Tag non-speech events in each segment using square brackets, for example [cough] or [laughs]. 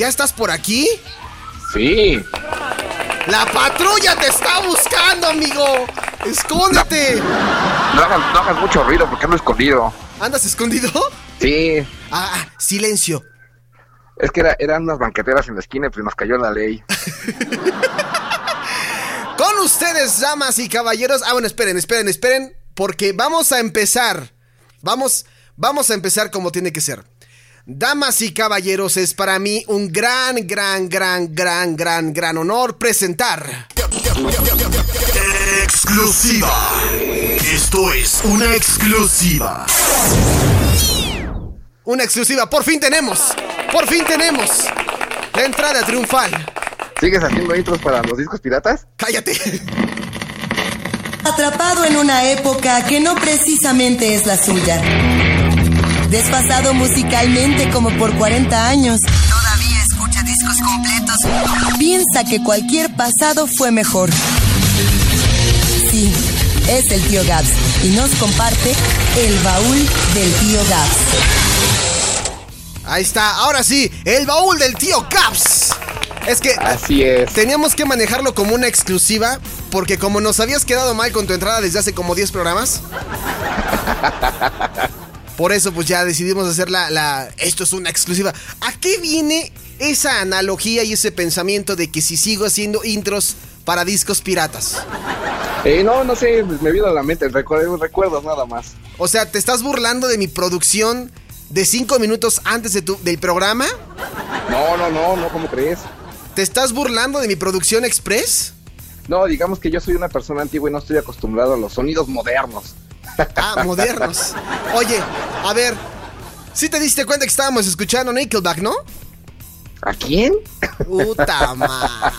¿Ya estás por aquí? Sí. ¡La patrulla te está buscando, amigo! ¡Escóndete! No hagas, no hagas mucho ruido porque ando escondido. ¿Andas escondido? Sí. Ah, ah, silencio. Es que era- eran unas banqueteras en la esquina y pues nos cayó la ley. [laughs] Con ustedes, damas y caballeros. Ah, bueno, esperen, esperen, esperen. Porque vamos a empezar. Vamos, vamos a empezar como tiene que ser. Damas y caballeros, es para mí un gran, gran, gran, gran, gran, gran honor presentar. Exclusiva. Esto es una exclusiva. Una exclusiva. Por fin tenemos. Por fin tenemos. La entrada triunfal. ¿Sigues haciendo intros para los discos piratas? Cállate. Atrapado en una época que no precisamente es la suya. Desfasado musicalmente como por 40 años. Todavía escucha discos completos. Piensa que cualquier pasado fue mejor. Sí, es el tío Gabs y nos comparte el baúl del tío Gabs. Ahí está. Ahora sí, el baúl del tío Caps. Es que Así es. teníamos que manejarlo como una exclusiva. Porque como nos habías quedado mal con tu entrada desde hace como 10 programas. [laughs] Por eso pues ya decidimos hacer la, la... Esto es una exclusiva. ¿A qué viene esa analogía y ese pensamiento de que si sigo haciendo intros para discos piratas? Eh, no, no sé, me vino a la mente, recuerdos, recuerdos nada más. O sea, ¿te estás burlando de mi producción de 5 minutos antes de tu, del programa? No, no, no, no, ¿cómo crees? ¿Te estás burlando de mi producción express? No, digamos que yo soy una persona antigua y no estoy acostumbrado a los sonidos modernos. Ah, modernos. Oye, a ver, ¿sí te diste cuenta que estábamos escuchando Nickelback, no? ¿A quién? Puta madre.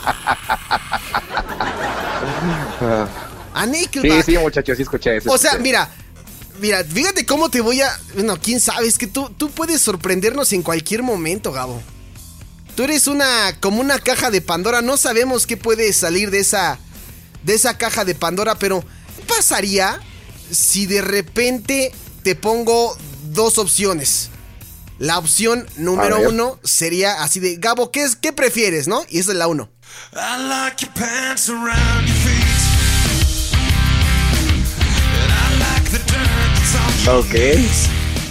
A Sí, Nickelback. sí, muchachos, sí escuché eso. O sea, mira, mira, fíjate cómo te voy a. Bueno, quién sabe, es que tú, tú puedes sorprendernos en cualquier momento, Gabo. Tú eres una. como una caja de Pandora. No sabemos qué puede salir de esa. de esa caja de Pandora, pero. ¿Qué pasaría si de repente te pongo dos opciones? La opción número uno sería así de. Gabo, ¿qué, es, ¿qué prefieres, no? Y esa es la uno. I like your pants around your feet. Ok.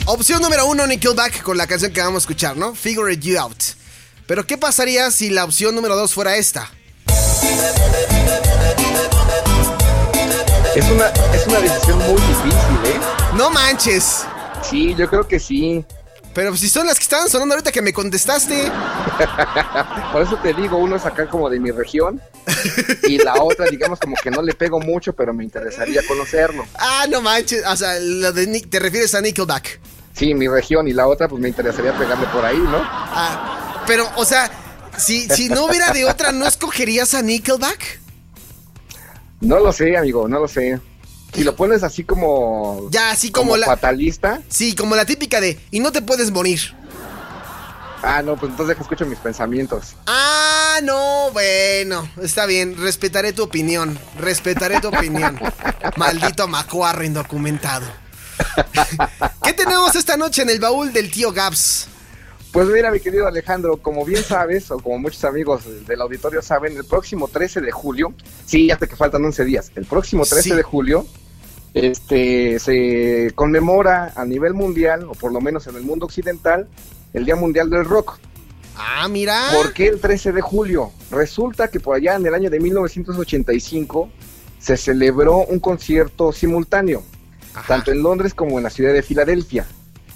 Opción número uno, Nickelback, con la canción que vamos a escuchar, ¿no? Figure It You Out. Pero, ¿qué pasaría si la opción número dos fuera esta? Es una, es una decisión muy difícil, ¿eh? No manches. Sí, yo creo que sí. Pero si son las que estaban sonando ahorita que me contestaste. [laughs] Por eso te digo, uno es acá como de mi región y la otra, digamos, como que no le pego mucho, pero me interesaría conocerlo. Ah, no manches. O sea, lo de Nick- te refieres a Nickelback. Sí, mi región y la otra, pues me interesaría pegarle por ahí, ¿no? Ah, pero, o sea, si, si no hubiera de otra, ¿no escogerías a Nickelback? No lo sé, amigo, no lo sé. Si lo pones así como, Ya, así como, la. fatalista, Sí, como la típica de. Y no te puedes morir. ah, no, pues entonces deja escucho mis pensamientos. Ah, no, bueno, está bien, respetaré tu opinión, respetaré tu opinión. [laughs] Maldito macuarro indocumentado. [laughs] ¿Qué tenemos esta noche en el baúl del tío Gaps? Pues mira, mi querido Alejandro, como bien sabes, o como muchos amigos del auditorio saben, el próximo 13 de julio, sí, hasta que faltan 11 días, el próximo 13 Sí. de julio, este, se conmemora a nivel mundial, o por lo menos en el mundo occidental, el Día Mundial del Rock. Ah, mira. ¿Por qué el 13 de julio? Resulta que por allá en el año de 1985 se celebró un concierto simultáneo, Ajá, tanto en Londres como en la ciudad de Filadelfia.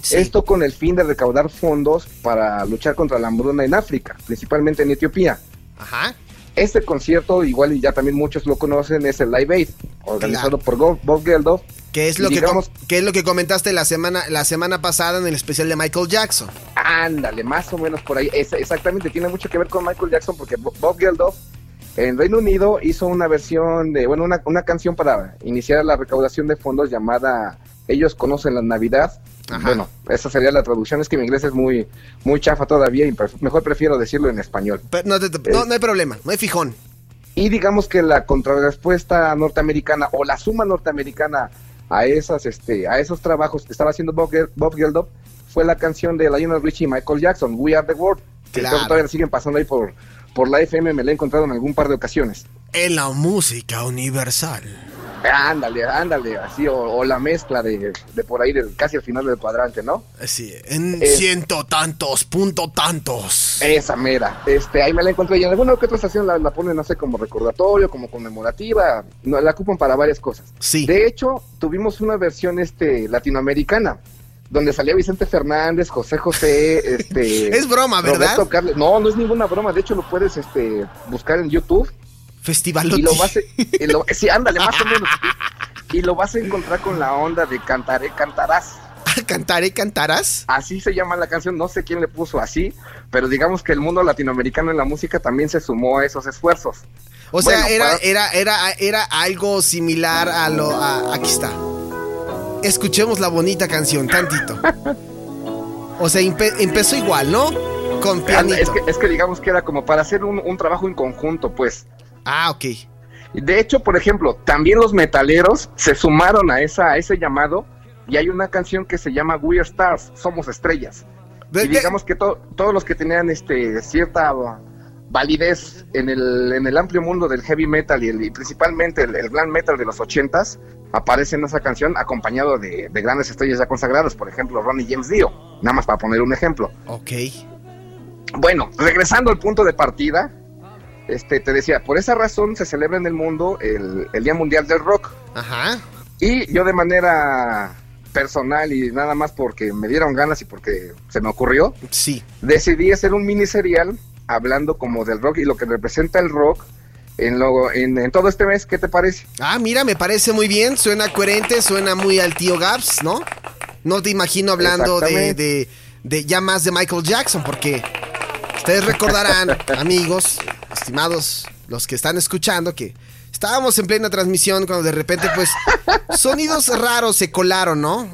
Sí. Esto con el fin de recaudar fondos para luchar contra la hambruna en África, principalmente en Etiopía. Ajá. Este concierto, igual y ya también muchos lo conocen, es el Live Aid, organizado Claro. por Bob Geldof. ¿Qué es lo que digamos- com- qué es lo que comentaste la semana la semana pasada en el especial de Michael Jackson? Ándale, más o menos por ahí. Es- exactamente, tiene mucho que ver con Michael Jackson porque Bo- Bob Geldof en Reino Unido hizo una versión de, bueno, una, una canción para iniciar la recaudación de fondos llamada Ellos conocen la Navidad. Ajá. Bueno, esa sería la traducción, es que mi inglés es muy, muy chafa todavía y pref- mejor prefiero decirlo en español. Pero no, te- te- no, no hay problema, no hay fijón. Y digamos que la contrarrespuesta norteamericana o la suma norteamericana a esas, este, a esos trabajos que estaba haciendo Bob, Bob Geldof fue la canción de Lionel Richie y Michael Jackson, We Are the World. que Claro. todavía la siguen pasando ahí por, por la FM, me la he encontrado en algún par de ocasiones. En la música universal. Ándale, ándale, así, o, o la mezcla de, de por ahí, casi al final del cuadrante, ¿no? Sí, en Eh. ciento tantos, punto tantos. Esa mera. Este, ahí me la encontré y en alguna que otra estación la, la ponen, no sé, como recordatorio, como conmemorativa. No, la ocupan para varias cosas. Sí. De hecho, tuvimos una versión este, latinoamericana, donde salía Vicente Fernández, José José, [laughs] este... Es broma, ¿verdad? Roberto. No, no es ninguna broma. De hecho, lo puedes este, buscar en YouTube Festivalotti. y lo vas a... y lo- sí, ándale, más o [laughs] menos. Y lo vas a encontrar con la onda de Cantaré, Cantarás. ¿Cantaré, cantarás? Así se llama la canción, no sé quién le puso así, pero digamos que el mundo latinoamericano en la música también se sumó a esos esfuerzos. O sea, era, para- era, era, era algo similar a lo. a- aquí está. Escuchemos la bonita canción, tantito. O sea, empe- empezó igual, ¿no? Con pianito. Es que, es que digamos que era como para hacer un, un trabajo en conjunto, pues. Ah, ok. De hecho, por ejemplo, también los metaleros se sumaron a, esa, a ese llamado y hay una canción que se llama We Are Stars, Somos Estrellas. De- Y digamos que to- todos los que tenían este cierta validez en el, en el amplio mundo del heavy metal y, el- y principalmente el, el glam metal de los ochentas aparece en esa canción acompañado de, de grandes estrellas ya consagradas, por ejemplo Ronnie James Dio, nada más para poner un ejemplo. Ok. Bueno, regresando al punto de partida, este te decía, por esa razón se celebra en el mundo el, el Día Mundial del Rock. Ajá. Y yo de manera personal y nada más porque me dieron ganas y porque se me ocurrió, Sí. decidí hacer un mini serial hablando como del rock y lo que representa el rock en, lo, en, en todo este mes. ¿Qué te parece? Ah, mira, me parece muy bien. Suena coherente, suena muy al tío Gaps, ¿no? No te imagino hablando de, de, de ya más de Michael Jackson, porque ustedes recordarán, amigos, estimados, los que están escuchando, que estábamos en plena transmisión cuando de repente, pues, sonidos raros se colaron, ¿no?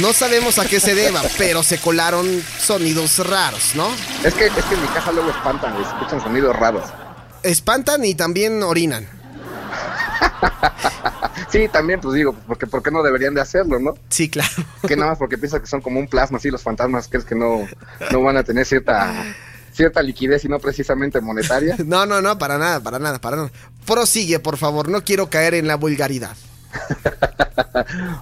No sabemos a qué se deba, pero se colaron sonidos raros, ¿no? Es que, es que en mi casa luego espantan, y escuchan sonidos raros. Espantan y también orinan. [laughs] Sí, también, pues digo, porque ¿por qué no deberían de hacerlo, no? Sí, claro. Que nada más porque piensan que son como un plasma, así los fantasmas, que es que no, no van a tener cierta, cierta liquidez y no precisamente monetaria. [laughs] No, no, no, para nada, para nada, para nada. Prosigue, por favor, no quiero caer en la vulgaridad. [laughs]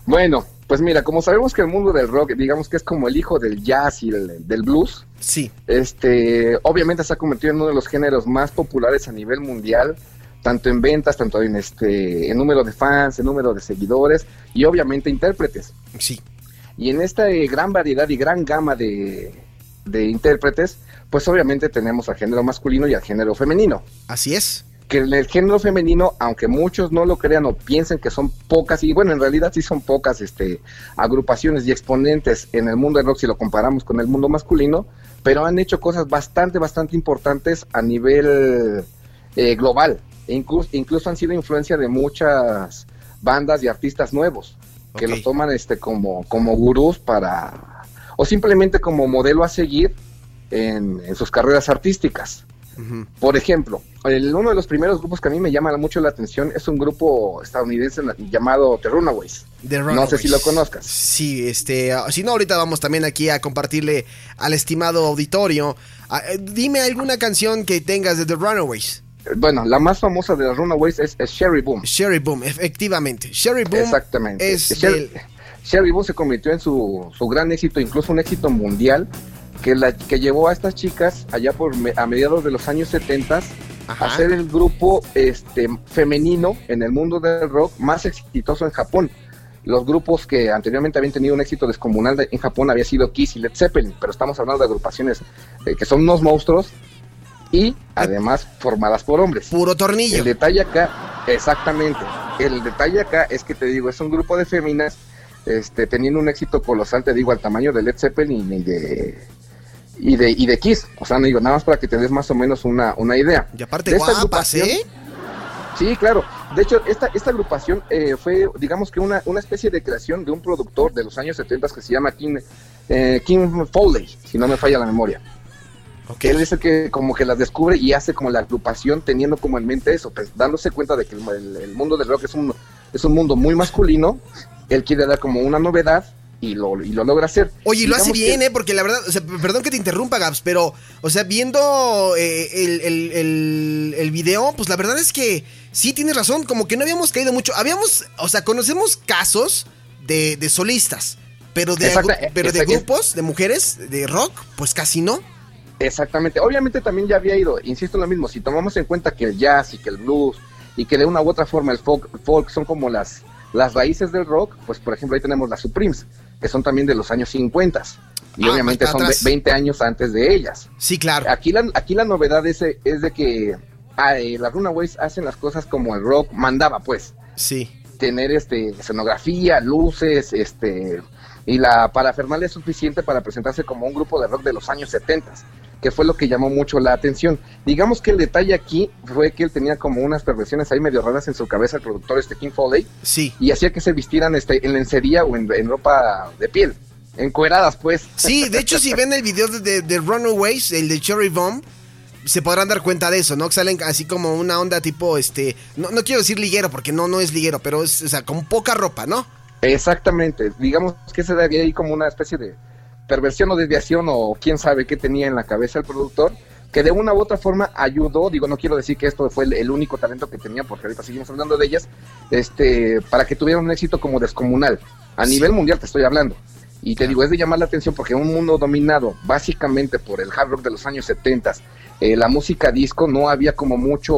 Bueno, pues mira, como sabemos que el mundo del rock, digamos que es como el hijo del jazz y el- del blues, Sí, este, obviamente se ha convertido en uno de los géneros más populares a nivel mundial, tanto en ventas, tanto en este, en número de fans, en número de seguidores y obviamente intérpretes. sí. Y en esta eh, gran variedad y gran gama de, de intérpretes, pues obviamente tenemos al género masculino y al género femenino. Así es. Que en el género femenino, aunque muchos no lo crean o piensen que son pocas, y bueno, en realidad sí son pocas este, agrupaciones y exponentes en el mundo del rock si lo comparamos con el mundo masculino, pero han hecho cosas bastante, bastante importantes a nivel eh, global. Incluso, incluso han sido influencia de muchas bandas y artistas nuevos que los toman este como, como gurús para o simplemente como modelo a seguir en, en sus carreras artísticas. Por ejemplo, el- uno de los primeros grupos que a mí me llama mucho la atención es un grupo estadounidense llamado The Runaways. The No sé si lo conozcas. Sí, este, ah, si no, ahorita vamos también aquí a compartirle al estimado auditorio. Ah, eh, dime alguna canción que tengas de The Runaways. Bueno, la más famosa de The Runaways es, es Sherry Boom. Sherry Boom, efectivamente. Sherry Boom Exactamente. es Sherry, del- Sherry Boom se convirtió en su, su gran éxito, incluso un éxito mundial, que, la, que llevó a estas chicas allá por me- a mediados de los años 70 Ajá. a ser el grupo este, femenino en el mundo del rock más exitoso en Japón. Los grupos que anteriormente habían tenido un éxito descomunal de- en Japón había sido Kiss y Led Zeppelin, pero estamos hablando de agrupaciones eh, que son unos monstruos y además formadas por hombres. puro tornillo. El detalle acá, exactamente, el detalle acá es que te digo, es un grupo de féminas este, teniendo un éxito colosal, te digo, al tamaño de Led Zeppelin y de, y de, y de Kiss. O sea, no digo, nada más para que te des más o menos una, una idea. Y aparte De esta guapas, ¿eh? Sí, claro. De hecho, esta, esta agrupación eh, fue, digamos que una, una especie de creación de un productor de los años 70 que se llama King, eh, King Foley, si no me falla la memoria. Que él es el que como que las descubre y hace como la agrupación teniendo como en mente eso, pues dándose cuenta de que el, el- el mundo del rock es un, es un mundo muy masculino. Él quiere dar como una novedad y lo, y lo logra hacer. Oye, y lo hace bien, que- ¿eh? Porque la verdad, o sea, perdón que te interrumpa, Gabs, pero, o sea, viendo eh, el, el- el- el video, pues la verdad es que sí tienes razón, como que no habíamos caído mucho. Habíamos, o sea, conocemos casos de, de solistas, pero de, gru- pero de grupos, de mujeres, de rock, pues casi no. Exactamente. Obviamente también ya había ido, insisto en lo mismo, si tomamos en cuenta que el jazz y que el blues y que de una u otra forma el folk, folk son como las, las raíces del rock, pues por ejemplo ahí tenemos las Supremes, que son también de los años 50 y Ah, obviamente son para ve- atrás. 20 años antes de ellas. Sí, claro. Aquí la, aquí la novedad es, es de que ah, eh, las Runaways hacen las cosas como el rock mandaba, pues Sí. tener este escenografía, luces, este y la parafernalia es suficiente para presentarse como un grupo de rock de los años 70, que fue lo que llamó mucho la atención. Digamos que el detalle aquí fue que él tenía como unas perversiones ahí medio raras en su cabeza el productor este King Foley Sí. y hacía que se vistieran este en lencería o en, en ropa de piel, encueradas pues. Sí, de hecho, si ven el video de, de- de Runaways, el de Cherry Bomb, se podrán dar cuenta de eso, ¿no? Que salen así como una onda tipo, este, no, no quiero decir liguero, porque no, no es liguero, pero es, o sea, con poca ropa, ¿no? Exactamente, digamos que se daría ahí como una especie de perversión o desviación o quién sabe qué tenía en la cabeza el productor, que de una u otra forma ayudó, digo, no quiero decir que esto fue el, el único talento que tenía, porque ahorita seguimos hablando de ellas, este, para que tuvieran un éxito como descomunal, a Sí. nivel mundial te estoy hablando. Y te digo, es de llamar la atención porque un mundo dominado básicamente por el hard rock de los años 70, eh, la música disco, no había como mucho,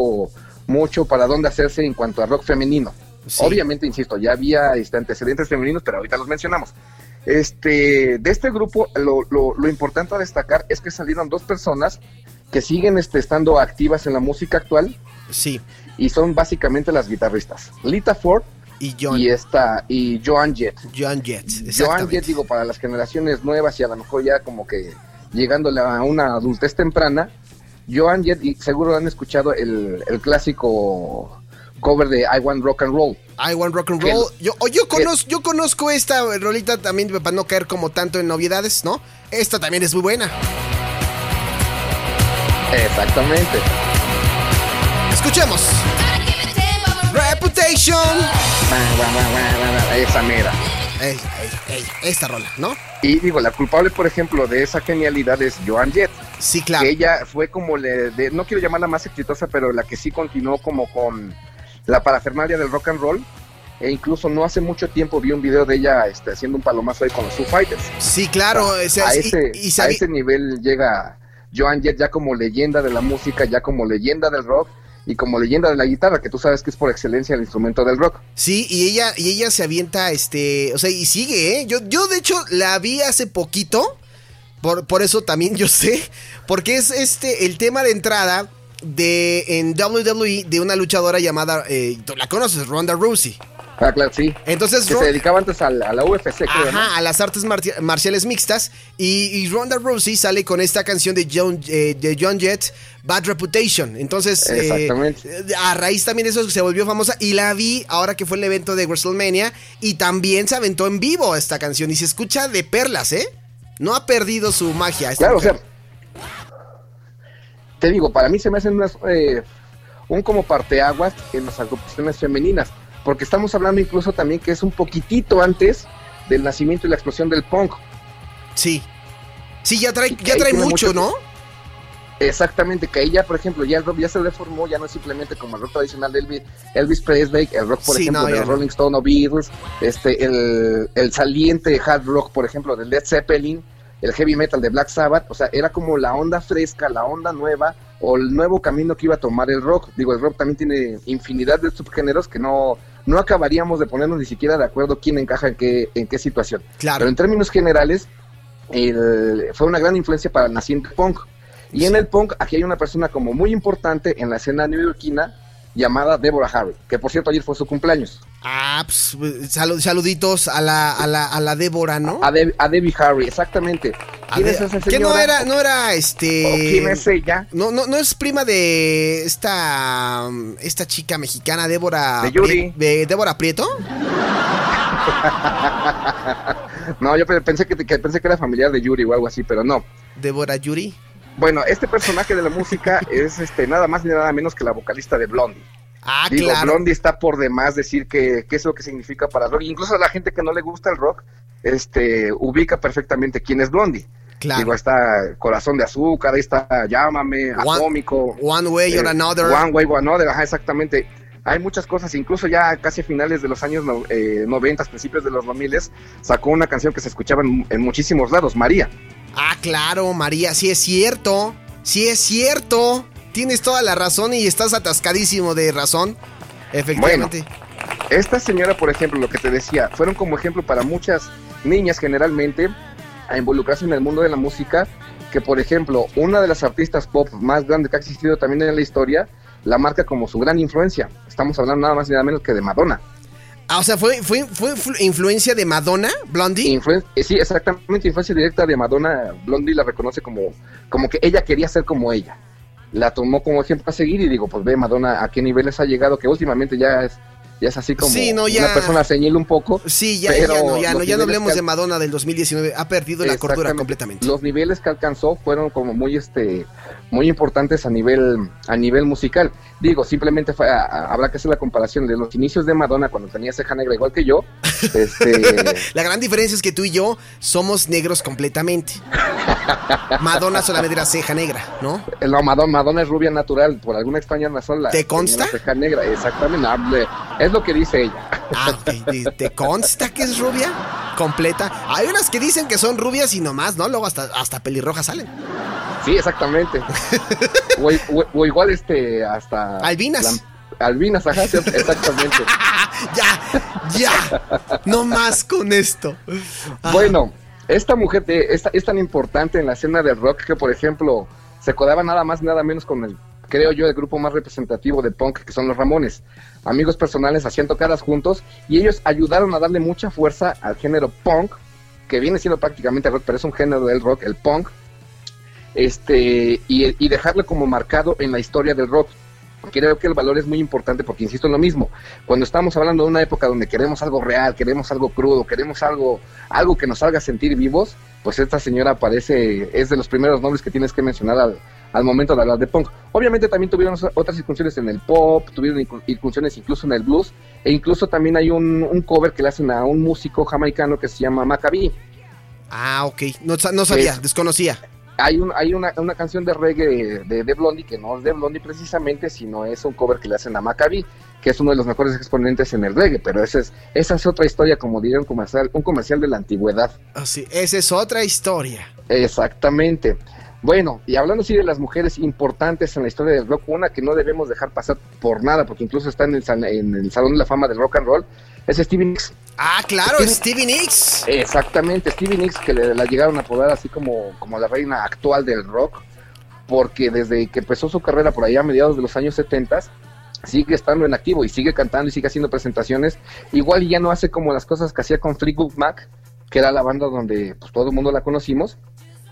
mucho para dónde hacerse en cuanto a rock femenino. Sí. Obviamente, insisto, ya había este, antecedentes femeninos, pero ahorita los mencionamos. Este, de este grupo, lo, lo- lo importante a destacar es que salieron dos personas que siguen este, estando activas en la música actual Sí. y son básicamente las guitarristas. Lita Ford Y John, y esta y Joan Jett. Joan Jett, Joan. Jett, digo, para las generaciones nuevas y a lo mejor ya como que llegándole a una adultez temprana, Joan Jett, y seguro han escuchado el, el clásico cover de I Want Rock and Roll. I Want Rock and Que- Roll. Yo, o yo, que- conozco, yo conozco esta rolita también para no caer como tanto en novedades, ¿no? Esta también es muy buena. Exactamente. Escuchemos. Reputation. Esa mera. Ey, ey, ey, esta rola, ¿no? Y digo, la culpable, por ejemplo, de esa genialidad es Joan Jett. Sí, claro. Que ella fue como, le, de- no quiero llamarla más exitosa, pero la que sí continuó como con la parafernalia del rock and roll. E incluso no hace mucho tiempo vi un video de ella este, haciendo un palomazo ahí con los Foo Fighters. Sí, claro. o sea, a, ese, y a ese nivel llega Joan Jett ya como leyenda de la música, ya como leyenda del rock y como leyenda de la guitarra, que tú sabes que es por excelencia el instrumento del rock. Sí, y ella, y ella se avienta, este, o sea, y sigue, ¿eh? Yo, yo de hecho la vi hace poquito, por, por eso también yo sé, porque es este el tema de entrada de en WWE de una luchadora llamada, eh, tú la conoces, Ronda Rousey. Ah, claro, sí. Entonces, Que Ron- se dedicaba antes a la, a la UFC, creo, ¿no? Ajá, a las artes marciales mixtas. Y, y Ronda Rousey sale con esta canción de John, eh, de John Jett, Bad Reputation. Entonces, eh, a raíz también de eso se volvió famosa. Y la vi ahora que fue el evento de WrestleMania. Y también se aventó en vivo esta canción. Y se escucha de perlas, ¿eh? No ha perdido su magia. esta Claro, o sea, te digo, para mí se me hacen unas, eh, un como parteaguas en las agrupaciones femeninas, porque estamos hablando incluso también que es un poquitito antes del nacimiento y la explosión del punk. Sí. Sí, ya trae, ya trae mucho, mucho- ¿no? Exactamente, que ahí ya, por ejemplo, ya el rock ya se deformó, ya no es simplemente como el rock tradicional de Elvis, Elvis Presley, el rock, por Sí, ejemplo, no, de no. Rolling Stone o Beatles, este, el, el saliente hard rock, por ejemplo, de Led Zeppelin, el heavy metal de Black Sabbath, o sea, era como la onda fresca, la onda nueva, o el nuevo camino que iba a tomar el rock. Digo, el rock también tiene infinidad de subgéneros que no, no acabaríamos de ponernos ni siquiera de acuerdo quién encaja en qué, en qué situación. Claro. Pero en términos generales, el- fue una gran influencia para el naciente punk. Y en el punk, aquí hay una persona como muy importante en la escena neoyorquina llamada Deborah Harry, que por cierto ayer fue su cumpleaños. Ah, pues, salu- saluditos a la, a la, a la Débora, ¿no? A, Deb- a Debbie Harry, exactamente. ¿Quién De- es esa que no era, no era ¿O este. quién es ella? No, no, no es prima de esta esta chica mexicana, Débora. De Yuri. De Débora Prieto. [laughs] No, yo pe- pensé que, que pensé que era familiar de Yuri o algo así, pero no. Débora Yuri. Bueno, este personaje de la música es este nada más ni nada menos que la vocalista de Blondie. Ah, Digo, claro. Blondie está por demás decir que, qué es lo que significa para el rock. Incluso a la gente que no le gusta el rock, este, ubica perfectamente quién es Blondie. Claro. Digo, está Corazón de Azúcar, ahí está Llámame, One- Atómico. One Way or eh, Another. One Way or Another, ajá, exactamente. Hay muchas cosas, incluso ya casi a finales de los años no- eh, 90, principios de los 2000, sacó una canción que se escuchaba en, en muchísimos lados, María. Ah, claro, María, sí es cierto. Sí es cierto. Tienes toda la razón y estás atascadísimo de razón. Efectivamente. Esta señora, por ejemplo, lo que te decía, fueron como ejemplo para muchas niñas generalmente a involucrarse en el mundo de la música, que por ejemplo, una de las artistas pop más grandes que ha existido también en la historia, la marca como su gran influencia. Estamos hablando nada más y nada menos que de Madonna. Ah, o sea, ¿fue, fue, fue flu- influencia de Madonna, Blondie? Influen- eh, sí, exactamente, influencia directa de Madonna. Blondie la reconoce como, como que ella quería ser como ella. La tomó como ejemplo a seguir y digo, pues ve Madonna a qué niveles ha llegado, que últimamente ya es, ya es así como Sí, no, ya- una persona señil un poco. Sí, ya, Pero ya no, ya no, ya no hablemos de Madonna del 2019. Ha perdido la cordura completamente. Los niveles que alcanzó fueron como muy este muy importantes a nivel a nivel musical. Digo, simplemente fue, a- a- habrá que hacer la comparación de los inicios de Madonna cuando tenía ceja negra igual que yo. Este, [laughs] La gran diferencia es que tú y yo somos negros completamente. Madonna solamente era ceja negra, ¿no? no, Madonna, Madonna es rubia natural, por alguna extraña razón la ¿Te consta? la ceja negra, exactamente, no, le- es lo que dice ella. Ah, ok. [laughs] ¿Te- ¿Te consta que es rubia? Completa. Hay unas que dicen que son rubias y nomás, ¿no? Luego hasta, hasta pelirrojas salen. Sí, exactamente. [laughs] o, o- o igual este hasta Albinas. la- albinas, ajá, sí, exactamente. [laughs] ya, ya. No más con esto. Ah, Bueno, esta mujer de- esta- es tan importante en la escena del rock que, por ejemplo, se codaba nada más, nada menos con el, creo yo, el grupo más representativo de punk, que son los Ramones. Amigos personales hacían tocadas juntos y ellos ayudaron a darle mucha fuerza al género punk, que viene siendo prácticamente rock, pero es un género del rock, el punk, este, y, y dejarlo como marcado en la historia del rock. Creo que el valor es muy importante porque, insisto en lo mismo, cuando estamos hablando de una época donde queremos algo real, queremos algo crudo, queremos algo, algo que nos haga sentir vivos, pues esta señora parece, es de los primeros nombres que tienes que mencionar al, al momento de hablar de punk. Obviamente también tuvieron otras incursiones en el pop, tuvieron incu- incursiones incluso en el blues, e incluso también hay un, un cover que le hacen a un músico jamaicano que se llama Maccabi. Ah, ok. No, no sabía, Es- desconocía. Hay, un, hay una, una canción de reggae de, de Blondie que no es de Blondie precisamente, sino es un cover que le hacen a Maccabi, que es uno de los mejores exponentes en el reggae, pero esa es, esa es otra historia, como diría un comercial, un comercial de la antigüedad. Ah, sí, esa es otra historia. Exactamente. Bueno, y hablando así de las mujeres importantes en la historia del rock, una que no debemos dejar pasar por nada, porque incluso está en el, en el Salón de la Fama del Rock and Roll, es Stevie Nicks. Ah, claro, Stevie- Stevie Nicks. Exactamente, Stevie Nicks, que le, la llegaron a apodar así como, como la reina actual del rock, porque desde que empezó su carrera por allá a mediados de los años 70 sigue estando en activo y sigue cantando y sigue haciendo presentaciones. Igual ya no hace como las cosas que hacía con Fleetwood Mac, que era la banda donde pues, todo el mundo la conocimos.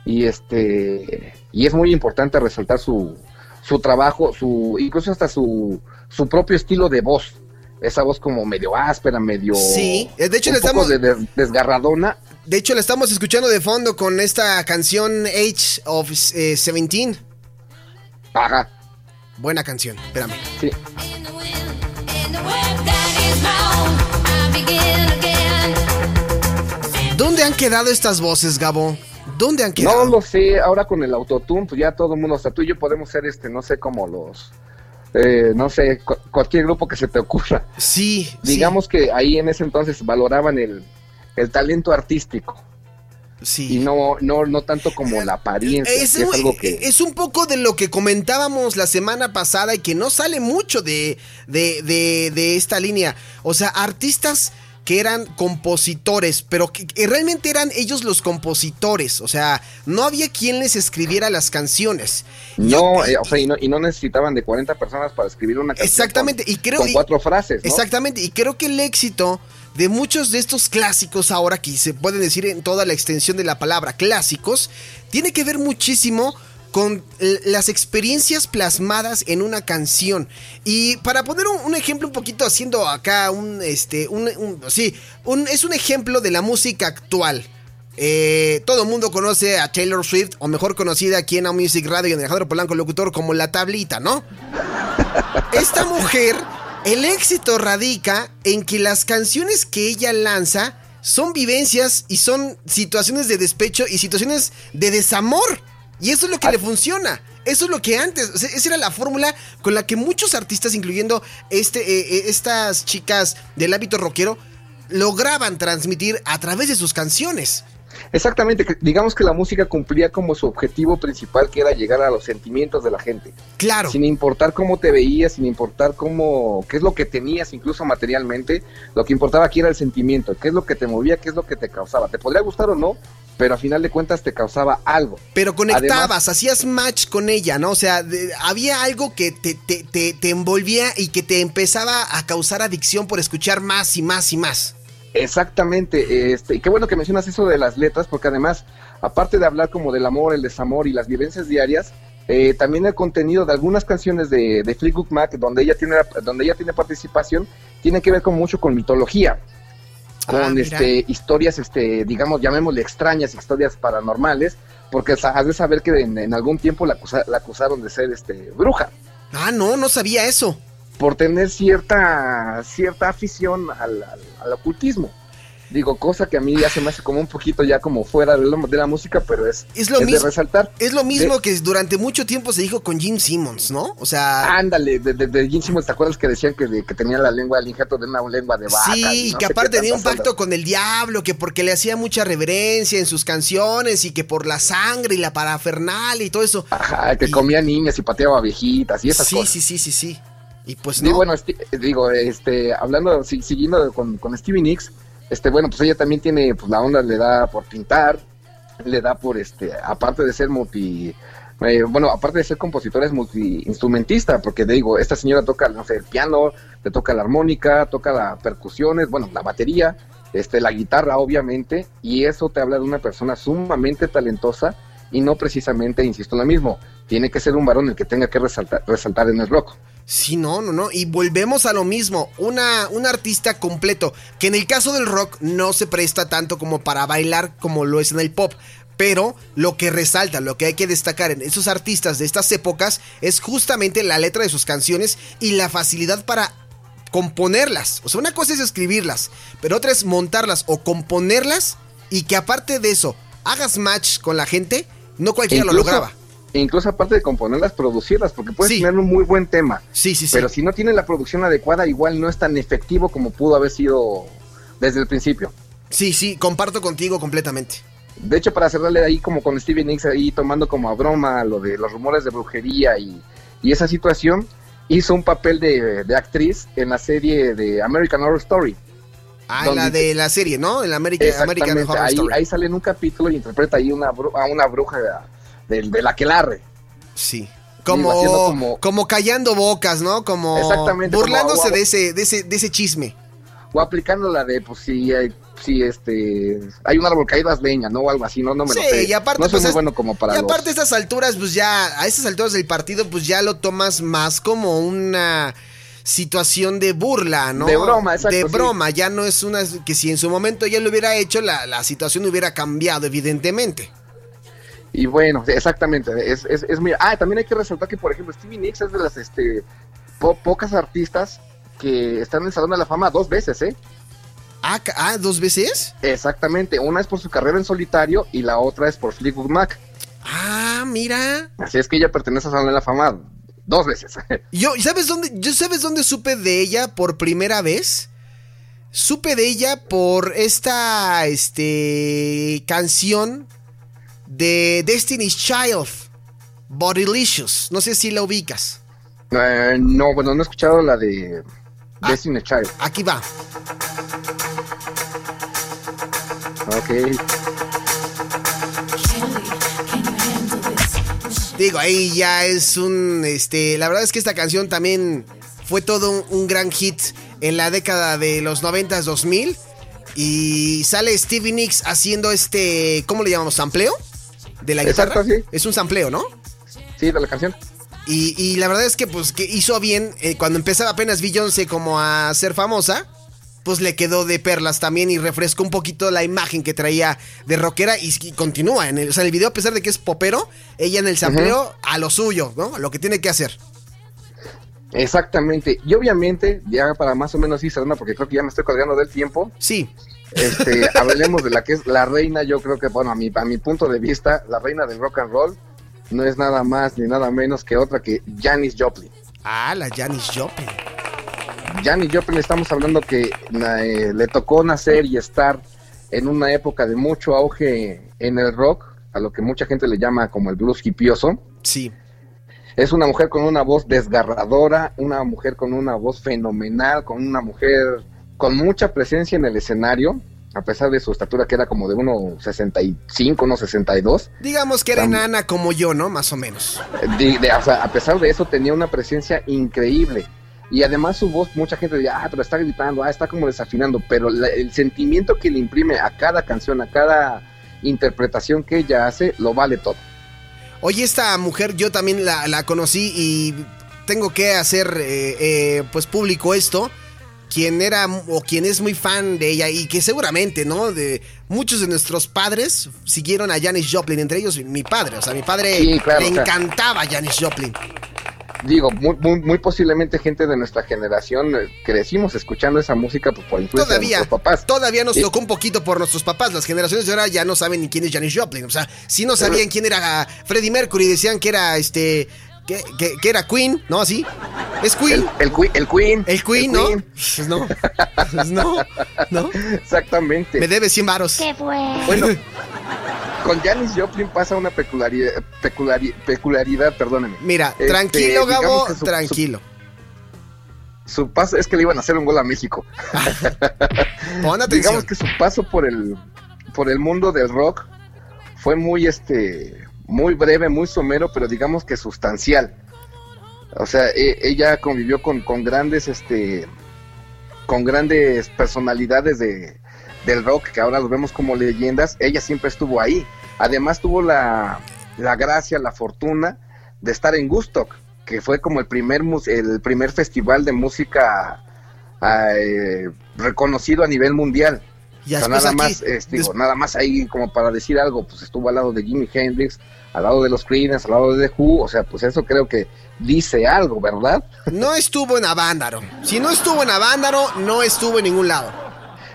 Y este y es muy importante resaltar su, su trabajo, su incluso hasta su, su propio estilo de voz. Esa voz como medio áspera, medio Sí, eh, de hecho un le poco estamos- de- de- desgarradona. De hecho, la estamos escuchando de fondo con esta canción Age of eh, 17. Ajá, Buena canción, espérame. sí. ¿Dónde han quedado estas voces, Gabo? ¿Dónde han No quedado? lo sé, ahora con el autotune, pues ya todo el mundo, o sea, tú y yo podemos ser este, no sé, como los, eh, no sé, cu- cualquier grupo que se te ocurra. Sí, sí. Digamos que ahí en ese entonces valoraban el, el talento artístico sí. y no, no, no tanto como la apariencia, Es, que es un- algo que... es un poco de lo que comentábamos la semana pasada y que no sale mucho de, de, de- de esta línea. O sea, artistas que eran compositores, pero que, que realmente eran ellos los compositores. O sea, no había quien les escribiera las canciones. No, eh, o sea, y no, y no necesitaban de 40 personas para escribir una canción. Exactamente, con- y creo- Con y- cuatro frases, ¿no? Exactamente, y creo que el éxito de muchos de estos clásicos ahora que se pueden decir en toda la extensión de la palabra clásicos, tiene que ver muchísimo con l- las experiencias plasmadas en una canción. Y para poner un, un ejemplo un poquito haciendo acá un, este, un, un- sí, un, es un ejemplo de la música actual. Eh, todo el mundo conoce a Taylor Swift, o mejor conocida aquí en Now Music Radio y en Alejandro Polanco Locutor como La Tablita, ¿no? [laughs] Esta mujer, el éxito radica en que las canciones que ella lanza son vivencias y son situaciones de despecho y situaciones de desamor. Y eso es lo que Ah. le funciona. Eso es lo que antes, o sea, esa era la fórmula con la que muchos artistas, incluyendo este, eh, eh, estas chicas del hábito rockero, lograban transmitir a través de sus canciones. Exactamente, digamos que la música cumplía como su objetivo principal, que era llegar a los sentimientos de la gente. Claro. Sin importar cómo te veías, sin importar cómo, qué es lo que tenías, incluso materialmente, lo que importaba aquí era el sentimiento, qué es lo que te movía, qué es lo que te causaba. Te podría gustar o no, pero a final de cuentas te causaba algo. Pero conectabas, Además- hacías match con ella, ¿no? O sea, de- había algo que te, te- te- te envolvía y que te empezaba a causar adicción por escuchar más y más y más. Exactamente, este, y qué bueno que mencionas eso de las letras, porque además, aparte de hablar como del amor, el desamor y las vivencias diarias, eh, también el contenido de algunas canciones de, de Fleetwood Mac, donde ella tiene, donde ella tiene participación, tiene que ver con mucho con mitología, con Ah, mira. este, historias, este, digamos, llamémosle extrañas, historias paranormales, porque has de saber que en, en algún tiempo la, acusa- la acusaron de ser este, bruja Ah, no, no sabía eso. Por tener cierta cierta afición al, al- al ocultismo. Digo, cosa que a mí ya se me hace como un poquito ya como fuera de, lo- de la música, pero es, Es lo de mismo. resaltar. Es lo mismo De- que durante mucho tiempo se dijo con Jim Simmons, ¿no? O sea, Ándale, de, de, de Gene Simmons, ¿te acuerdas que decían que, de- que tenía la lengua, el injerto de una lengua de vaca? sí, y no que aparte tenía un pacto con el diablo, que porque le hacía mucha reverencia en sus canciones y que por la sangre y la parafernalia y todo eso. Ajá, que Y- comía niñas y pateaba viejitas y esas sí, cosas. sí, sí, sí, sí. Y pues no. bueno, esti- digo, este, hablando, si- siguiendo con, con Stevie Nicks, este, bueno, pues ella también tiene, pues la onda le da por pintar, le da por, este, aparte de ser multi, eh, bueno, aparte de ser compositora es multiinstrumentista, porque digo, esta señora toca, no sé, el piano, le toca la armónica, toca las percusiones, bueno, la batería, este, la guitarra, obviamente, y eso te habla de una persona sumamente talentosa y no precisamente, insisto lo mismo, tiene que ser un varón el que tenga que resaltar, resaltar en el rock. Sí, no, no, no. Y volvemos a lo mismo. Una, un artista completo. Que en el caso del rock no se presta tanto como para bailar como lo es en el pop. Pero lo que resalta, lo que hay que destacar en esos artistas de estas épocas es justamente la letra de sus canciones y la facilidad para componerlas. O sea, una cosa es escribirlas, pero otra es montarlas o componerlas y que aparte de eso hagas match con la gente, no cualquiera lo lograba. Incluso aparte de componerlas, producirlas, porque puedes Sí. tener un muy buen tema. Sí, sí, sí. Pero si no tiene la producción adecuada, igual no es tan efectivo como pudo haber sido desde el principio. Sí, sí, comparto contigo completamente. De hecho, para cerrarle ahí como con Stevie Nicks ahí tomando como a broma lo de los rumores de brujería y, y esa situación, hizo un papel de, de actriz en la serie de American Horror Story. Ah, la de la serie, ¿no? En la American, American Horror ahí, Story. ahí sale en un capítulo y interpreta ahí una a una bruja de, de la Aquelarre. Sí. Como, haciendo como, como- callando bocas, ¿no? Como Exactamente, burlándose como- de ese, de ese, de ese chisme. o aplicando la de pues si hay- si este hay un árbol caído haz leña no o algo así no no me Sí, lo sé y aparte, no soy pues, muy es- bueno como para y los- aparte a estas alturas, pues ya, a estas alturas del partido, pues ya lo tomas más como una situación de burla, ¿no? De broma, exacto, De sí. broma, ya no es una, que si en su momento ya lo hubiera hecho, la, la situación hubiera cambiado, evidentemente. Y bueno exactamente es, es, es muy ah también hay que resaltar que por ejemplo Stevie Nicks es de las este po- pocas artistas que están en el Salón de la Fama dos veces eh Ah, ah, ¿dos veces? exactamente una es por su carrera en solitario y la otra es por Fleetwood Mac Ah, mira. así es que ella pertenece al Salón de la Fama dos veces [laughs] Yo, ¿sabes dónde, yo sabes dónde supe de ella por primera vez? Supe de ella por esta este canción de Destiny's Child, Bodylicious. No sé si la ubicas. Eh, no bueno no he escuchado la de Ah. Destiny Child Aquí va. ok Digo, ahí ya es un este, la verdad es que esta canción también fue todo un, un gran hit en la década de los 90s 2000 y sale Stevie Nicks haciendo este, ¿cómo le llamamos? ¿Sampleo? De la Exacto, guitarra. sí. Es un sampleo, ¿no? sí de la canción Y, y la verdad es que pues que hizo bien, eh, cuando empezaba apenas Beyoncé como a ser famosa, pues le quedó de perlas también y refrescó un poquito la imagen que traía de rockera y, y continúa en el, o sea, el video a pesar de que es popero, ella en el sampleo a lo suyo, ¿no? A lo que tiene que hacer. Exactamente. Y obviamente, ya para más o menos ir cerrando, porque creo que ya me estoy colgando del tiempo, Sí, Este, hablemos de la que es la reina, yo creo que, bueno, a mi, a mi punto de vista, la reina del rock and roll no es nada más ni nada menos que otra que Janis Joplin. Ah, la Janis Joplin. Janis Joplin estamos hablando que eh, le tocó nacer y estar en una época de mucho auge en el rock, a lo que mucha gente le llama como el blues hipioso. Sí. Es una mujer con una voz desgarradora, una mujer con una voz fenomenal, con una mujer con mucha presencia en el escenario, a pesar de su estatura que era como de 1,65, 1,62. Digamos que era Tam- enana como yo, ¿no? Más o menos. De- de- o sea, a pesar de eso tenía una presencia increíble. Y además su voz, mucha gente diría, ah, pero está gritando, ah, está como desafinando, pero la- el sentimiento que le imprime a cada canción, a cada interpretación que ella hace, lo vale todo. Oye, esta mujer yo también la, la conocí y tengo que hacer eh, eh, pues público esto. Quien era o quien es muy fan de ella y que seguramente, ¿no? De muchos de nuestros padres siguieron a Janis Joplin, entre ellos mi padre. O sea, mi padre Sí, claro, le encantaba Janis Joplin. Digo, muy, muy, muy posiblemente gente de nuestra generación eh, crecimos escuchando esa música pues, por influencia Todavía, de nuestros papás. todavía nos Sí. tocó un poquito por nuestros papás. Las generaciones de ahora ya no saben ni quién es Janis Joplin. O sea, si no sabían quién era Freddie Mercury, decían que era este. Que, que- que era Queen, ¿no? Así. Es Queen. El, el, Queen- el Queen. El Queen, ¿no? Pues no. Pues no. ¿No? Exactamente. Me debe 100 varos. Bueno, con Janis Joplin pasa una peculiaridad, peculiari- peculiaridad perdóneme. Mira, Este, tranquilo, Gabo, su- tranquilo. Su paso es que le iban a hacer un gol a México. [laughs] Pon atención. Digamos que su paso por el por el mundo del rock fue muy este muy breve, muy somero, pero digamos que sustancial. O sea, e- ella convivió con, con grandes este con grandes personalidades de, del rock que ahora los vemos como leyendas. Ella siempre estuvo ahí. Además tuvo la, la gracia, la fortuna de estar en Gustock, que fue como el primer el primer festival de música eh, reconocido a nivel mundial. O sea, nada aquí, más, este, digo, nada más ahí como para decir algo, pues estuvo al lado de Jimi Hendrix, al lado de los Creedence, al lado de The Who, o sea, pues eso creo que dice algo, ¿verdad? no estuvo en Avándaro. Si no estuvo en Avándaro, no estuvo en ningún lado.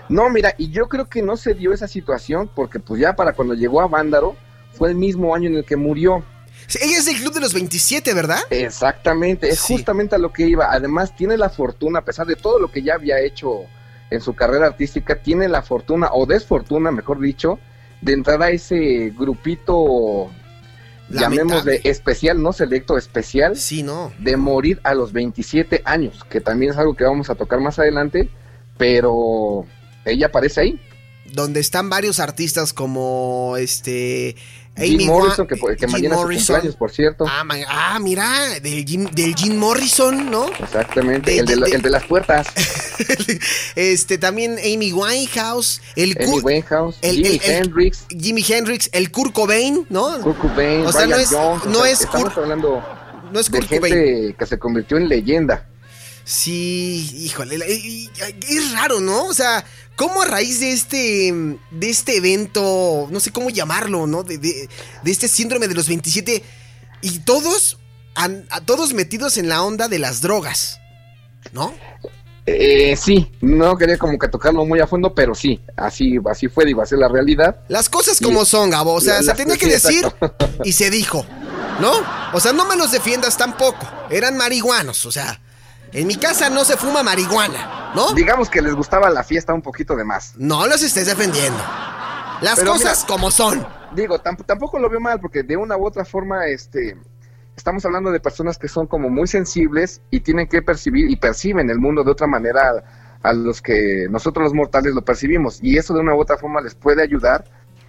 No, mira, y yo creo que no se dio esa situación porque pues ya para cuando llegó a Vándaro fue el mismo año en el que murió. Ella es del club de los 27, ¿verdad? Exactamente, es Sí. justamente a lo que iba. Además, tiene la fortuna, a pesar de todo lo que ya había hecho en su carrera artística, tiene la fortuna, o desfortuna, mejor dicho, de entrar a ese grupito, llamémosle Lamentable. especial, no selecto, especial, Sí, no. de morir a los 27 años, que también es algo que vamos a tocar más adelante, pero ella aparece ahí. Donde están varios artistas como este. Jim Morrison, que, que Jim mañana es su Morrison. cumpleaños, por cierto. Ah, ah, mira, del Jim, del Jim Morrison, ¿no? Exactamente, de- el, de, la- de- el de las puertas, [laughs] este, también Amy Winehouse, el Amy Kurt- Winehouse, el- Jimi el- Hendrix, Jimi Hendrix, el Kurt Cobain, ¿no? Kurt Cobain, O sea, no Brian es- Jones, o no sea, es estamos Kurt- hablando No es de Kurt gente Cobain. que se convirtió en leyenda. Sí, híjole, y- y- es raro, ¿no? O sea, ¿cómo a raíz de este, de este evento, no sé cómo llamarlo, ¿no? De, de- de este síndrome de los 27, y todos, a todos metidos en la onda de las drogas, ¿no? Eh, sí, no quería como que tocarlo muy a fondo, pero sí, así, así fue, digo, así es la realidad. Las cosas como son, Gabo. O sea, La- se tenía que decir exacto. y se dijo, ¿no? O sea, no me los defiendas tampoco. Eran marihuanos, o sea, en mi casa no se fuma marihuana, ¿no? Digamos que les gustaba la fiesta un poquito de más. No los estés defendiendo. Las Pero cosas mira- como son. Digo, tamp- tampoco lo veo mal, porque de una u otra forma, este, estamos hablando de personas que son como muy sensibles y tienen que percibir y perciben el mundo de otra manera a, a los que nosotros los mortales lo percibimos. Y eso de una u otra forma les puede ayudar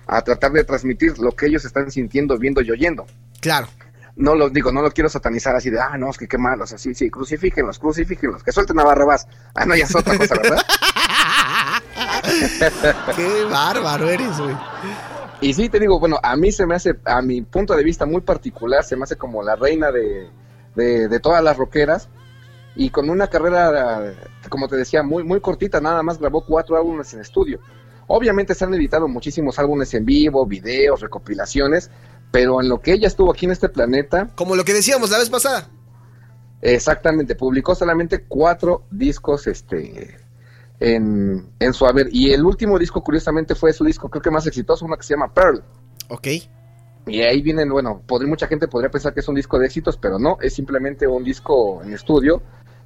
a tratar de transmitir lo que ellos están sintiendo, viendo y oyendo. Claro. No lo digo, no lo quiero satanizar así de, ah, no, es que qué mal, o sea, sí, crucifíquenlos, crucifíquenlos, que suelten a Barrabás. Ah, no, ya es otra cosa, ¿verdad? [laughs] Qué bárbaro eres, güey. Y sí, te digo, bueno, a mí se me hace, a mi punto de vista muy particular, se me hace como la reina de, de, de todas las rockeras. Y con una carrera, como te decía, muy, muy cortita, nada más grabó cuatro álbumes en estudio. Obviamente se han editado muchísimos álbumes en vivo, videos, recopilaciones, pero en lo que ella estuvo aquí en este planeta, Como lo que decíamos la vez pasada. exactamente, publicó solamente cuatro discos este, en, en su haber. Y el último disco, curiosamente, fue su disco, creo que más exitoso, uno que se llama Pearl. Ok. Y ahí vienen, bueno, podría, mucha gente podría pensar que es un disco de éxitos, pero no, es simplemente un disco en estudio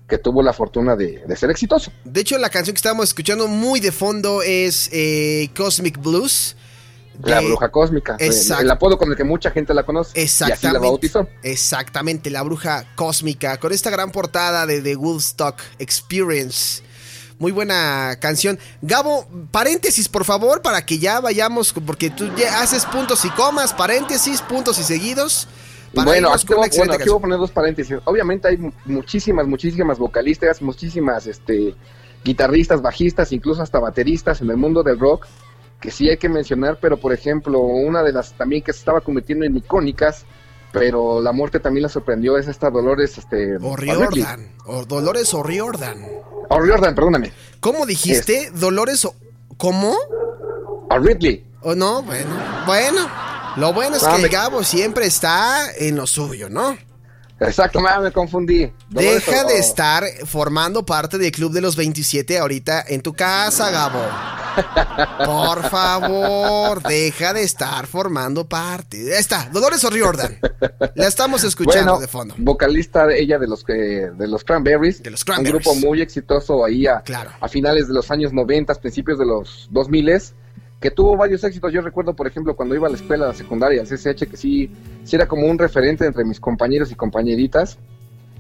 que tuvo la fortuna de, de ser exitoso. De hecho, la canción que estábamos escuchando muy de fondo es eh, Cosmic Blues. La de- bruja cósmica, el, apodo con el que mucha gente la conoce. Y así la Exactamente. bautizó. Exactamente, la bruja cósmica, con esta gran portada de The Woodstock Experience. Muy buena canción. Gabo, paréntesis, por favor, para que ya vayamos, porque tú ya haces puntos y comas, paréntesis, puntos y seguidos. Bueno aquí, voy, bueno, aquí voy a poner dos paréntesis. Obviamente hay mu- muchísimas, muchísimas vocalistas, muchísimas este, guitarristas, bajistas, incluso hasta bateristas en el mundo del rock, que sí hay que mencionar, pero por ejemplo, una de las también que se estaba convirtiendo en icónicas, pero la muerte también la sorprendió, es esta Dolores este, O'Riordan. O Dolores O'Riordan. O'Riordan, perdóname. ¿Cómo dijiste? Dolores o... ¿Cómo? O'Ridley. ¿O no? Bueno, bueno. Lo bueno es Ah, que me- Gabo siempre está en lo suyo, ¿no? Exacto, me confundí. Deja de estar formando parte del Club de los 27 ahorita en tu casa, Gabo. Por favor, deja de estar formando parte. Ahí está, Dolores O'Riordan. La estamos escuchando Bueno, de fondo. vocalista de ella de los de los Cranberries, De los un Cranberries. grupo muy exitoso ahí a, Claro. a finales de los años 90, principios de los 2000 que tuvo varios éxitos. Yo recuerdo, por ejemplo, cuando iba a la escuela, a la secundaria, al CCH, que sí, sí era como un referente entre mis compañeros y compañeritas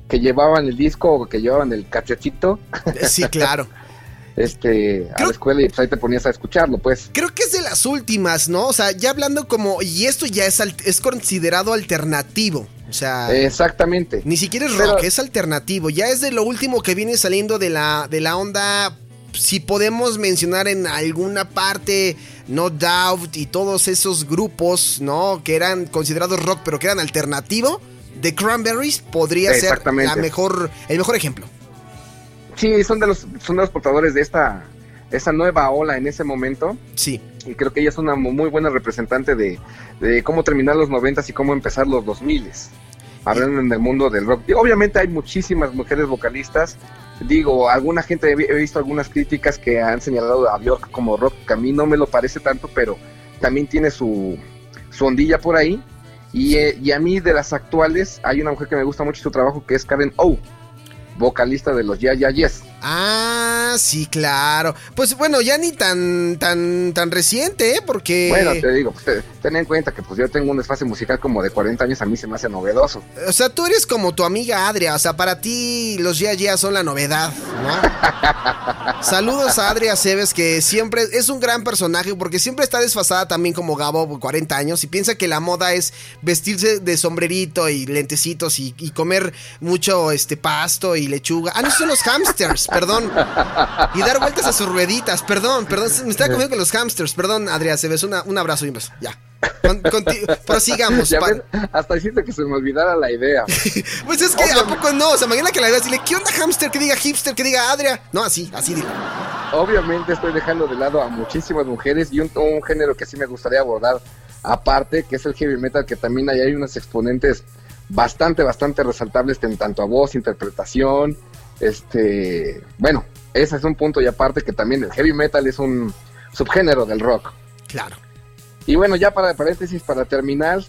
que llevaban el disco o que llevaban el cachetito Sí, claro. [laughs] este, a la escuela y pues ahí te ponías a escucharlo, pues. Creo que es de las últimas, ¿no? O sea, ya hablando como. Y esto ya es, al- es considerado alternativo. O sea. Exactamente. Ni siquiera es Pero- rock, es alternativo. Ya es de lo último que viene saliendo de la, de la onda. Si podemos mencionar en alguna parte No Doubt y todos esos grupos, ¿no? Que eran considerados rock, pero que eran alternativo. The Cranberries podría ser la mejor, el mejor ejemplo. Sí, son de los, son de los portadores de esta, esta nueva ola en ese momento. Sí. y creo que ella es una mu- muy buena representante de, de cómo terminar los noventas y cómo empezar los 2000 hablando en el mundo del rock. Y obviamente hay muchísimas mujeres vocalistas. Digo, alguna gente, he vi- he visto algunas críticas que han señalado a Bjork como rock, que a mí no me lo parece tanto, pero también tiene su, su ondilla por ahí. Y, eh, y a mí de las actuales hay una mujer que me gusta mucho su trabajo que es Karen O, vocalista de los Ya Ya Yes. Ah, sí, claro. Pues bueno, ya ni tan, tan, tan reciente, ¿eh? Porque. Bueno, te digo, pues, te- ten en cuenta que pues yo tengo un desfase musical como de 40 años, a mí se me hace novedoso. O sea, tú eres como tu amiga Adria. O sea, para ti los Ya Ya son la novedad, ¿no? [laughs] Saludos a Adria Cebes, que siempre es un gran personaje porque siempre está desfasada también como Gabo, 40 años, y piensa que la moda es vestirse de sombrerito y lentecitos y, y comer mucho este pasto y lechuga. Ah, no, son los hamsters, perdón. Y dar vueltas a sus rueditas, perdón, perdón. Me estaba comiendo con los hamsters, perdón, Adria Cebes. Una, un abrazo y un beso. Ya. Con- conti- prosigamos. Ya pa- ves, hasta hiciste que se me olvidara la idea. [laughs] Pues es que a poco no, o sea, mañana que la veas, dile, ¿qué onda hamster? Que diga hipster, que diga Adria. No, así, así dile. Obviamente estoy dejando de lado a muchísimas mujeres y un, un género que sí me gustaría abordar aparte, que es el heavy metal, que también ahí hay unos exponentes bastante, bastante resaltables en tanto a voz, interpretación, este, bueno, ese es un punto y aparte que también el heavy metal es un subgénero del rock. Claro. Y bueno, ya para paréntesis, para terminar,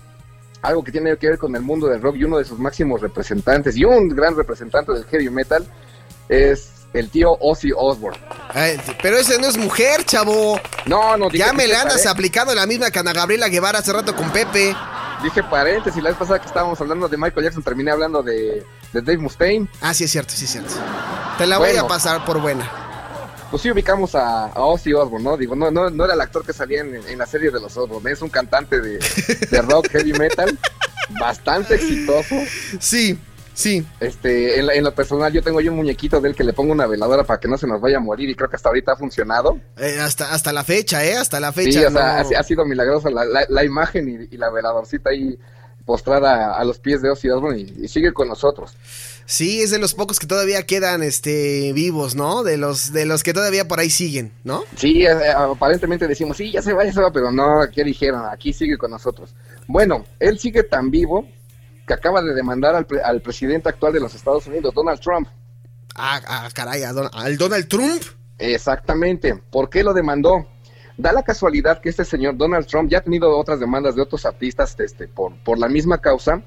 algo que tiene que ver con el mundo del rock y uno de sus máximos representantes y un gran representante del heavy metal es el tío Ozzy Osbourne. Ay, pero ese no es mujer, chavo. No, no, Ya me le andas aplicando la misma que Ana Gabriela Guevara hace rato con Pepe. Dije paréntesis, la vez pasada que estábamos hablando de Michael Jackson terminé hablando de, de Dave Mustaine. Ah, sí es cierto, sí es cierto. Te la voy a pasar por buena. Pues sí ubicamos a, a Ozzy Osbourne, ¿no? Digo, no, no, no era el actor que salía en, en la serie de los Osbourne, es un cantante de, de rock [laughs] heavy metal bastante exitoso. Sí, sí. Este, en, la- en lo personal, yo tengo yo un muñequito de él que le pongo una veladora para que no se nos vaya a morir y creo que hasta ahorita ha funcionado. Eh, hasta, hasta la fecha, ¿eh? Hasta la Sí, fecha. o sea, ha, ha sido milagrosa la, la- la imagen y, y la veladorcita ahí postrada a, los pies de Ozzy Osbourne y, y sigue con nosotros. Sí, es de los pocos que todavía quedan este, vivos, ¿no? De los, de los que todavía por ahí siguen, ¿no? Sí, eh, aparentemente decimos, sí, ya se va, ya se va, pero no, ¿qué dijeron? Aquí sigue con nosotros. Bueno, él sigue tan vivo que acaba de demandar al, pre- al presidente actual de los Estados Unidos, Donald Trump. Ah, ah, caray, a Don- al Donald Trump. Exactamente. ¿Por qué lo demandó? Da la casualidad que este señor Donald Trump ya ha tenido otras demandas de otros artistas este, por, por la misma causa.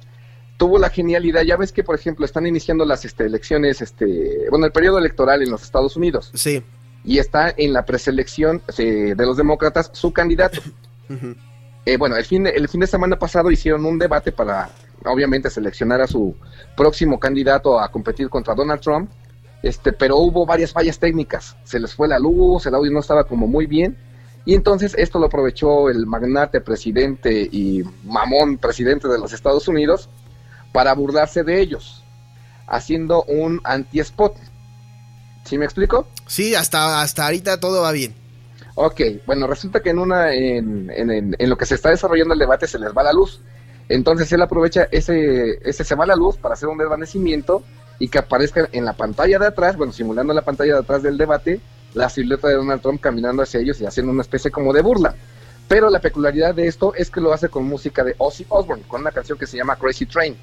Tuvo la genialidad, ya ves que por ejemplo están iniciando las este, elecciones, este, bueno, el periodo electoral en los Estados Unidos Sí. y está en la preselección eh, de los demócratas su candidato. [laughs] Eh, bueno, el fin, de, el fin de semana pasado hicieron un debate para, obviamente, seleccionar a su próximo candidato a competir contra Donald Trump, este, pero hubo varias fallas técnicas. Se les fue la luz, el audio no estaba como muy bien, y entonces esto lo aprovechó el magnate presidente y mamón presidente de los Estados Unidos para burlarse de ellos, haciendo un anti-spot. ¿Sí me explico? Sí, hasta, hasta ahorita todo va bien. Ok, bueno, resulta que en una en, en- en- en lo que se está desarrollando el debate se les va la luz. Entonces él aprovecha ese, ese se va la luz para hacer un desvanecimiento y que aparezca en la pantalla de atrás, bueno, simulando la pantalla de atrás del debate, la silueta de Donald Trump caminando hacia ellos y haciendo una especie como de burla. Pero la peculiaridad de esto es que lo hace con música de Ozzy Osbourne, con una canción que se llama Crazy Train.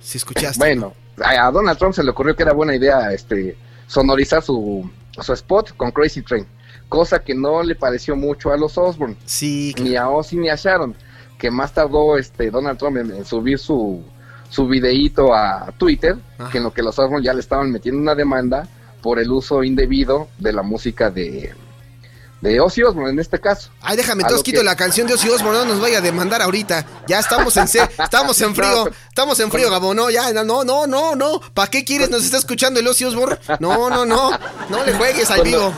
Si escuchaste. Bueno, a Donald Trump se le ocurrió que era buena idea este sonorizar su, su spot con Crazy Train, cosa que no le pareció mucho a los Osbourne, Sí, ni a Ozzy ni a Sharon, que más tardó este Donald Trump en, en subir su, su videíto a Twitter, que en lo que los Osbourne ya le estaban metiendo una demanda por el uso indebido de la música de, de Ozzy Osbourne en este caso. Ay, déjame, entonces quito que- la canción de Ozzy Osbourne, no nos vaya a demandar ahorita. Ya estamos en se- [laughs] estamos en frío, estamos en frío, Gabo, no, ya, no, no, no, no. ¿Para qué quieres? Nos está escuchando el Ozzy Osbourne. No, no, no, no le juegues al vivo.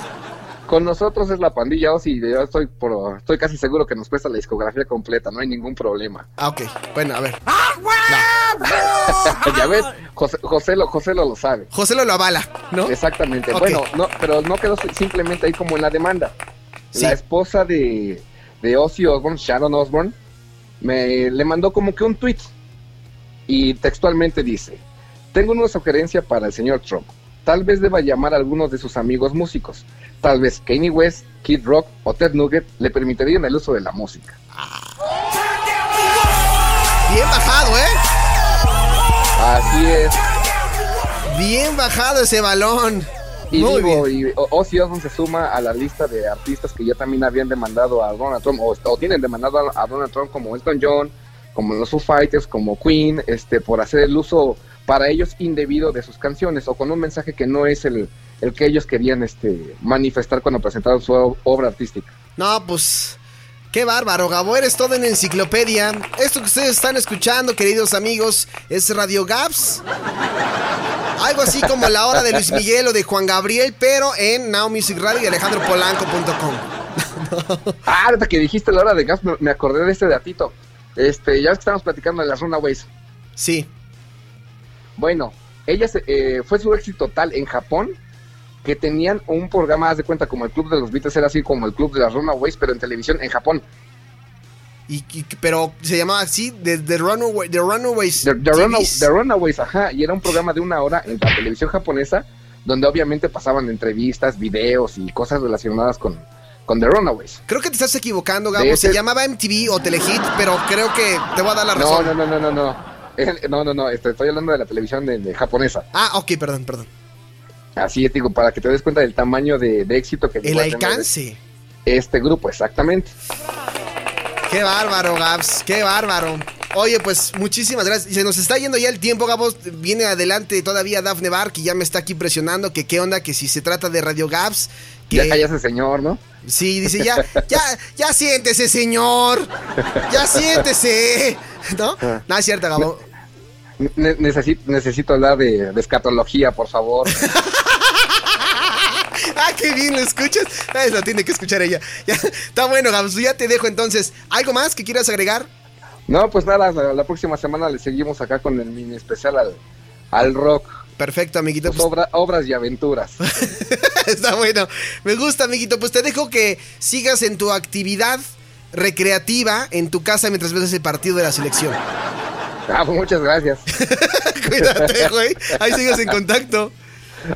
Con nosotros es la pandilla Ozzy, yo estoy, por, estoy casi seguro que nos cuesta la discografía completa, no hay ningún problema. Ah, ok, bueno, a ver. [laughs] ya ves, José, José, lo, José lo, lo sabe. José lo, lo avala, ¿no? Exactamente. Bueno, no, pero no quedó simplemente ahí como en la demanda. Sí. La esposa de, de Ozzy Osbourne, Sharon Osbourne, me le mandó como que un tweet y textualmente dice: Tengo una sugerencia para el señor Trump. Tal vez deba llamar a algunos de sus amigos músicos. Tal vez Kanye West, Kid Rock o Ted Nugget le permitirían el uso de la música. Bien bajado, ¿eh? Así es. Bien bajado ese balón. Y Muy digo, bien. y Ozzy Osbourne se suma a la lista de artistas que ya también habían demandado a Donald Trump, o, o tienen demandado a, a Donald Trump como Elton John, como los Foo Fighters, como Queen, este, por hacer el uso para ellos indebido de sus canciones, o con un mensaje que no es el, el que ellos querían este, manifestar cuando presentaron su obra artística. No, pues. Qué bárbaro, Gabo, eres todo en enciclopedia. Esto que ustedes están escuchando, queridos amigos, es Radio Gaps. Algo así como la hora de Luis Miguel o de Juan Gabriel, pero en Now Music Radio y alejandropolanco.com. [laughs] Ah, ahorita que dijiste la hora de gas, me, acordé de este datito. Este, ya estamos platicando de las Runaways. Sí. Bueno, ella se- eh, fue su éxito tal en Japón que tenían un programa, haz de cuenta, como el Club de los Beatles, era así como el Club de las Runaways, pero en televisión en Japón. Y, y- pero se llamaba así, The, The Runaway, The Runaways. The, The Runa- TVs. The Runaways, ajá, y era un programa de una hora en la televisión japonesa, donde obviamente pasaban entrevistas, videos y cosas relacionadas con, con The Runaways. Creo que te estás equivocando, Gabo. Se llamaba MTV o Telehit, pero creo que te voy a dar la No, razón. no, no, no, no, no. [laughs] No, no, no, este, estoy hablando de la televisión de, de japonesa. Ah, ok, perdón, perdón. Así es, digo, para que te des cuenta del tamaño de, de éxito que El alcance. este grupo, exactamente. Qué bárbaro, Gabs, qué bárbaro. Oye, pues muchísimas gracias. Y Se nos está yendo ya el tiempo, Gabos. Viene adelante todavía Dafne Bar, que ya me está aquí presionando, que qué onda, que si se trata de Radio Gabs. Que... Ya callas ese señor, ¿no? Sí, dice, ya, ya, ya siéntese, señor. Ya siéntese. ¿No? No, es cierto, Gabo. Ne- necesito, necesito hablar de, de escatología, por favor. [laughs] Ah, qué bien lo escuchas. Ah, Eso tiene que escuchar ella. Ya, está bueno, Gabs. Ya te dejo entonces. ¿Algo más que quieras agregar? No, pues nada, la, la próxima semana le seguimos acá con el mini especial al, al rock. Perfecto, amiguito. Pues obra- obras y aventuras. [laughs] Está bueno. Me gusta, amiguito. Pues te dejo que sigas en tu actividad recreativa en tu casa mientras ves ese partido de la selección. Ah, pues muchas gracias. [laughs] Cuídate, güey. Ahí sigues en contacto.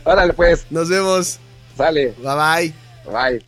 Órale, pues, Nos vemos. sale. Bye bye. Bye.